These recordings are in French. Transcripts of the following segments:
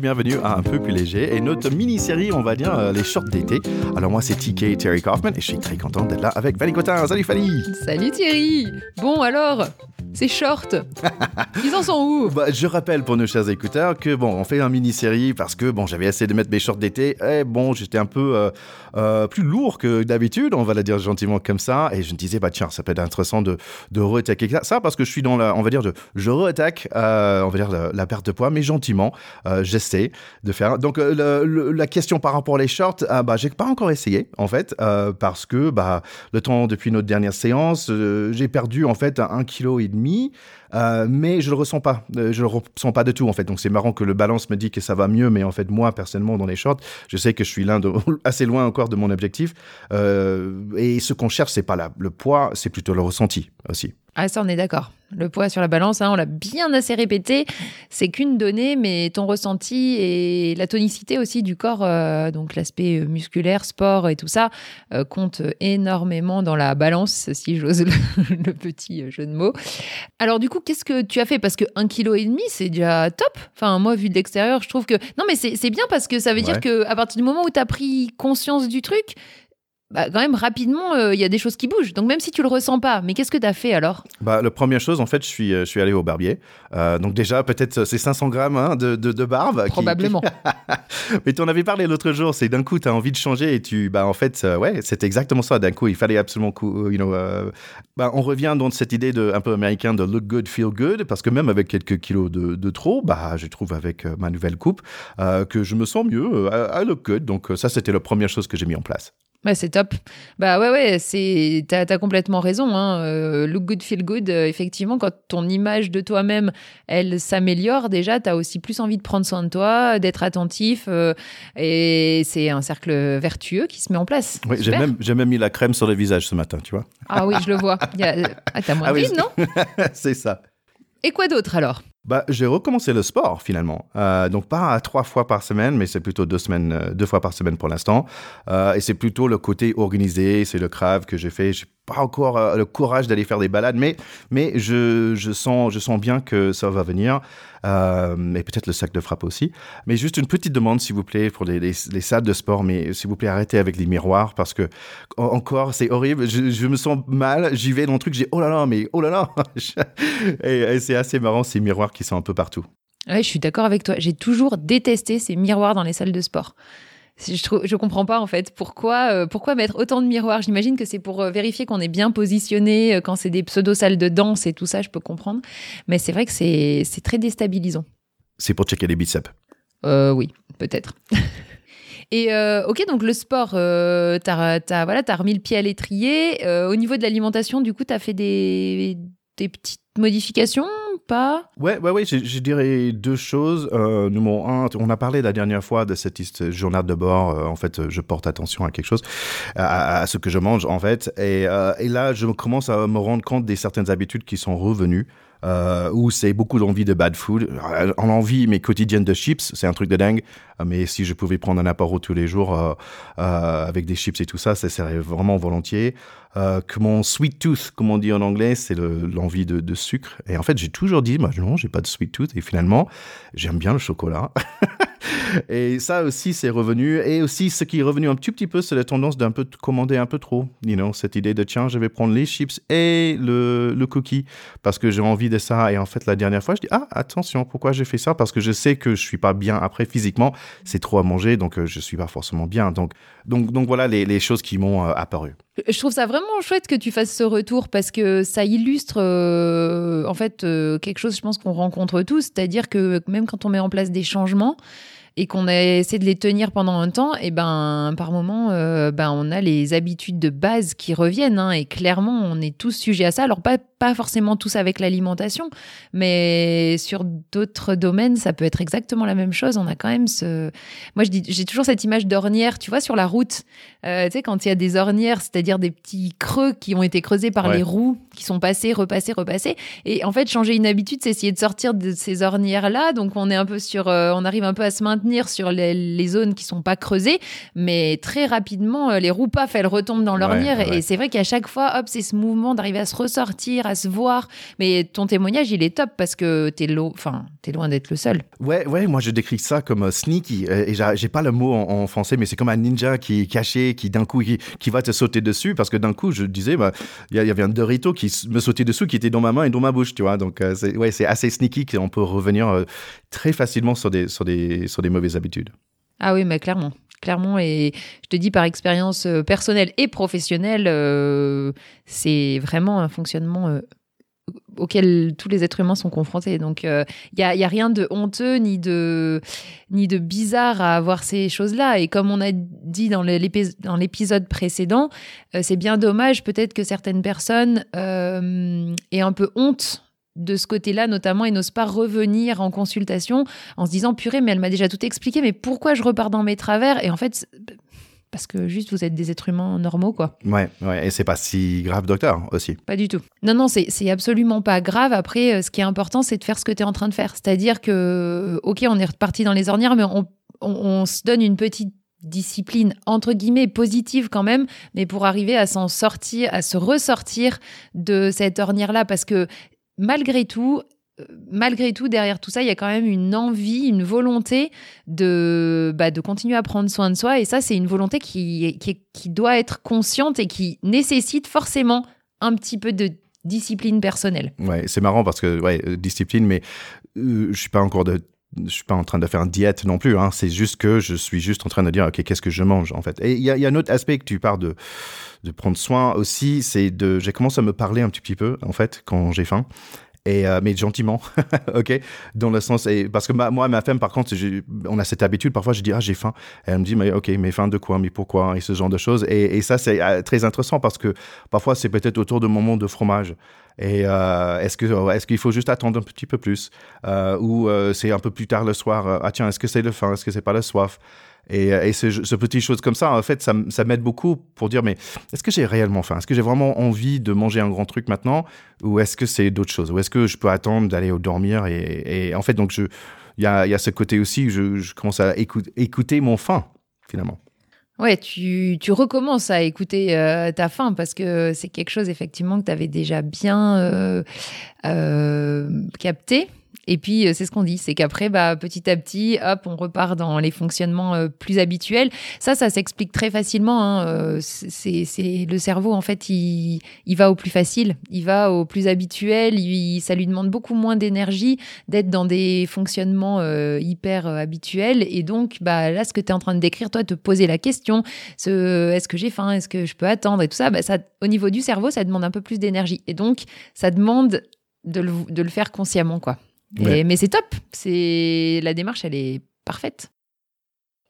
bienvenue à Un peu plus léger et notre mini-série, on va dire, euh, les shorts d'été. Alors moi c'est TK Terry Kaufman et je suis très content d'être là avec Fanny Cotin. Salut Fanny Salut Thierry Bon alors, ces shorts, ils en sont où? Bah, Je rappelle pour nos chers écouteurs que bon, on fait un mini-série parce que bon, j'avais essayé de mettre mes shorts d'été et bon, j'étais un peu euh, euh, plus lourd que d'habitude, on va le dire gentiment comme ça, et je me disais bah tiens, ça peut être intéressant de de re-attaquer ça parce que je suis dans la, on va dire, de, je re-attaque, on va dire la, perte de poids, mais gentiment, j'essaie de faire. Donc la question par rapport aux shorts, ah, bah j'ai pas encore essayé en fait parce que bah le temps depuis notre dernière séance, j'ai perdu en fait un kilo et demi. Euh, mais je le ressens pas. Euh, je le ressens pas du tout en fait. Donc c'est marrant que le balance me dit que ça va mieux, mais en fait moi personnellement dans les shorts, je sais que je suis l'un de assez loin encore de mon objectif. Euh, et ce qu'on cherche, c'est pas le poids, c'est plutôt le ressenti aussi. Ah ça on est d'accord. Le poids sur la balance, hein, on l'a bien assez répété, c'est qu'une donnée, mais ton ressenti et la tonicité aussi du corps, donc l'aspect musculaire, sport et tout ça, compte énormément dans la balance, si j'ose le, le, petit jeu de mots. Alors du coup, qu'est-ce que tu as fait? Parce que un kilo et demi, c'est déjà top. Enfin, moi, vu de l'extérieur, je trouve que non, mais c'est bien parce que ça veut dire que à partir du moment où tu as pris conscience du truc, bah, quand même rapidement, euh, il y a des choses qui bougent. Donc même si tu le ressens pas, mais qu'est-ce que tu as fait alors? Bah la première chose, en fait, je suis, euh, je suis allé au barbier. Euh, donc déjà, peut-être c'est 500 grammes hein, de, de, barbe. Probablement. mais tu en avais parlé l'autre jour. C'est d'un coup, tu as envie de changer et tu, bah en fait, ouais, c'est exactement ça. D'un coup, il fallait absolument, you know, bah, on revient dans cette idée de un peu américain de look good, feel good, parce que même avec quelques kilos de, de trop, bah je trouve avec ma nouvelle coupe que je me sens mieux. I look good. Donc ça, c'était la première chose que j'ai mis en place. Ouais, c'est top. Bah ouais, ouais, c'est, t'as, as complètement raison. Hein. Euh, look good, feel good. Euh, effectivement, quand ton image de toi-même, elle s'améliore, déjà, t'as aussi plus envie de prendre soin de toi, d'être attentif. Euh, et c'est un cercle vertueux qui se met en place. Oui, j'ai même, j'ai même mis la crème sur le visage ce matin, tu vois. Ah oui, je le vois. Y a... Ah, t'as moins ah, oui, non? C'est ça. Et quoi d'autre alors? Bah, j'ai recommencé le sport finalement. Euh, donc pas à trois fois par semaine, mais c'est plutôt deux semaines, euh, deux fois par semaine pour l'instant. Euh, et c'est plutôt le côté organisé, c'est le crave que j'ai fait pas encore le courage d'aller faire des balades, mais, mais je, je, sens, je sens bien que ça va venir. Et peut-être le sac de frappe aussi. Mais juste une petite demande, s'il vous plaît, pour les, les, salles de sport, mais s'il vous plaît, arrêtez avec les miroirs parce que, encore, c'est horrible. Je, me sens mal. J'y vais dans le truc, j'ai oh là là, mais oh là là. et, c'est assez marrant, ces miroirs qui sont un peu partout. Ouais, je suis d'accord avec toi. J'ai toujours détesté ces miroirs dans les salles de sport. Je, je comprends pas en fait pourquoi euh, pourquoi mettre autant de miroirs. J'imagine que c'est pour euh, vérifier qu'on est bien positionné euh, quand c'est des pseudo salles de danse et tout ça. Je peux comprendre, mais c'est vrai que c'est c'est très déstabilisant. C'est pour checker les biceps. oui, peut-être. Et ok, donc le sport, euh, t'as as, voilà, as remis le pied à l'étrier. au niveau de l'alimentation, du coup, tu as fait des, des petites modifications pas Ouais, ouais, ouais, je, dirais deux choses. Euh, numéro un, on a parlé la dernière fois de cette journal de bord. Euh, en fait, je porte attention à quelque chose, à, ce que je mange, en fait. Et, euh, et, là, je commence à me rendre compte des certaines habitudes qui sont revenues. Euh, où c'est beaucoup d'envie de bad food. En envie, mais quotidienne de chips, c'est un truc de dingue. Mais si je pouvais prendre un apéro tous les jours euh, euh, avec des chips et tout ça, ça serait vraiment volontiers. Euh, que mon sweet tooth, comme on dit en anglais, c'est l'envie de, de, sucre. Et en fait, j'ai toujours dit, moi, non, j'ai pas de sweet tooth. Et finalement, j'aime bien le chocolat. et ça aussi, c'est revenu. Et aussi, ce qui est revenu un petit, peu, c'est la tendance d'un peu commander un peu trop. You know, cette idée de tiens, je vais prendre les chips et le, le cookie parce que j'ai envie de ça. Et en fait, la dernière fois, je dis ah attention, pourquoi j'ai fait ça? Parce que je sais que je suis pas bien après physiquement. C'est trop à manger, donc euh, je suis pas forcément bien. Donc donc donc voilà les, les choses qui m'ont euh, apparu. Je trouve ça vraiment chouette que tu fasses ce retour parce que ça illustre euh, en fait quelque chose, je pense qu'on rencontre tous, c'est-à-dire que même quand on met en place des changements, et qu'on a essayé de les tenir pendant un temps, et ben par moment, euh, ben on a les habitudes de base qui reviennent. Hein, et clairement, on est tous sujets à ça. Alors pas pas forcément tous avec l'alimentation, mais sur d'autres domaines, ça peut être exactement la même chose. On a quand même ce. Moi, je dis, j'ai toujours cette image d'ornière, tu vois, sur la route. Euh, tu sais, quand il y a des ornières, c'est-à-dire des petits creux qui ont été creusés par les roues, qui sont passés, repassés, repassés. Et en fait, changer une habitude, c'est essayer de sortir de ces ornières-là. Donc, on est un peu sur, euh, on arrive un peu à se maintenir maintenir sur les, zones qui sont pas creusées, mais très rapidement, les roues paf, elles retombent dans l'ornière. Et c'est vrai qu'à chaque fois, hop, c'est ce mouvement d'arriver à se ressortir, à se voir. Mais ton témoignage, il est top parce que t'es lo... enfin, es loin d'être le seul. Ouais, ouais, moi je décris ça comme sneaky. Et j'ai pas le mot en, français, mais c'est comme un ninja qui est caché, qui d'un coup, qui, va te sauter dessus. Parce que d'un coup, je disais, bah, il y, avait un Dorito qui me sautait dessous, qui était dans ma main et dans ma bouche, tu vois. Donc, euh, c'est ouais, assez sneaky qu'on peut revenir euh, très facilement sur des, sur, des, sur des mauvaises habitudes. Ah oui, mais clairement clairement. Et je te dis par expérience euh, personnelle et professionnelle, c'est vraiment un fonctionnement auxquels tous les êtres humains sont confrontés. Donc, il euh, n'y a, y a, rien de honteux ni de, ni de bizarre à avoir ces choses-là. Et comme on a dit dans l'épisode précédent, euh, c'est bien dommage peut-être que certaines personnes euh, aient un peu honte de ce côté-là notamment et n'osent pas revenir en consultation en se disant purée mais elle m'a déjà tout expliqué mais pourquoi je repars dans mes travers? Et en fait parce que juste vous êtes des êtres humains normaux, quoi. Ouais, ouais. et c'est pas si grave, docteur, aussi. Pas du tout. Non, non, c'est absolument pas grave. Après, euh, ce qui est important, c'est de faire ce que tu es en train de faire. C'est-à-dire que, euh, ok, on est reparti dans les ornières, mais on, on, se donne une petite discipline entre guillemets positive quand même, mais pour arriver à s'en sortir, à se ressortir de cette ornière là, parce que malgré tout, malgré tout, derrière tout ça, il y a quand même une envie, une volonté de, bah, de continuer à prendre soin de soi. Et ça, c'est une volonté qui, qui, doit être consciente et qui nécessite forcément un petit peu de discipline personnelle. Ouais, c'est marrant parce que, ouais, euh, discipline, mais euh, je suis pas encore de je suis pas en train de faire une diète non plus. Hein. C'est juste que je suis juste en train de dire, OK, qu'est-ce que je mange, en fait. Et il y, a, un autre aspect que tu parles de, de prendre soin aussi, c'est de, j'ai commencé à me parler un petit peu, en fait, quand j'ai faim et euh, mais gentiment, ok, dans le sens et parce que moi ma femme par contre, on a cette habitude parfois je dis ah j'ai faim, elle me dit mais ok mais faim de quoi, mais pourquoi? Et ce genre de choses. Et, et ça c'est euh, très intéressant parce que parfois c'est peut-être autour de moment de fromage. Et euh, est-ce que est-ce qu'il faut juste attendre un petit peu plus? Ou c'est un peu plus tard le soir ah tiens est-ce que c'est le faim, est-ce que c'est pas la soif? Et, euh, et ce, ce petit chose comme ça, en fait, ça, m'aide beaucoup pour dire, mais est-ce que j'ai réellement faim? Est-ce que j'ai vraiment envie de manger un grand truc maintenant? Ou est-ce que c'est d'autres choses? Ou est-ce que je peux attendre d'aller dormir et, en fait, donc, il y a, ce côté aussi, je, commence à écouter, mon faim, finalement. Ouais, tu, recommences à écouter euh, ta faim parce que c'est quelque chose effectivement que tu avais déjà bien euh, capté. Et puis, euh, c'est ce qu'on dit, c'est qu'après, bah, petit à petit, hop, on repart dans les fonctionnements euh, plus habituels. Ça, ça s'explique très facilement. Hein. Euh, c'est, le cerveau, en fait, il, va au plus facile, il va au plus habituel. Ça lui demande beaucoup moins d'énergie d'être dans des fonctionnements hyper habituels. Et donc, bah, là, ce que tu es en train de décrire, toi, te poser la question, ce, est-ce que j'ai faim, est-ce que je peux attendre et tout ça, bah, ça, au niveau du cerveau, ça demande un peu plus d'énergie. Et donc, ça demande de le, de le faire consciemment, quoi mais c'est top. C'est la démarche, elle est parfaite.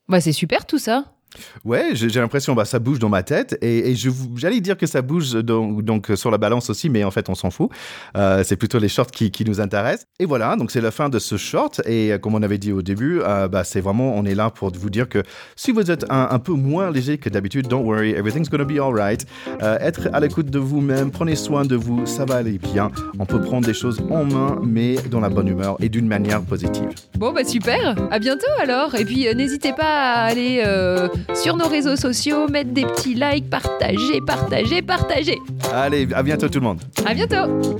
Bah, c'est super tout ça. Ouais, j'ai l'impression bah ça bouge dans ma tête et, j'allais dire que ça bouge donc, sur la balance aussi, mais en fait on s'en fout. Euh, c'est plutôt les shorts qui, nous intéressent. Et voilà, donc c'est la fin de ce short et euh, comme on avait dit au début, euh, bah c'est vraiment on est là pour vous dire que si vous êtes un, peu moins léger que d'habitude, don't worry, everything's gonna be alright. Être à l'écoute de vous-même, prenez soin de vous, ça va aller bien. On peut prendre des choses en main, mais dans la bonne humeur et d'une manière positive. Bon bah super, à bientôt alors. Et puis n'hésitez pas à aller sur nos réseaux sociaux, mettre des petits likes, partager, partager, partager. Allez, à bientôt tout le monde. À bientôt.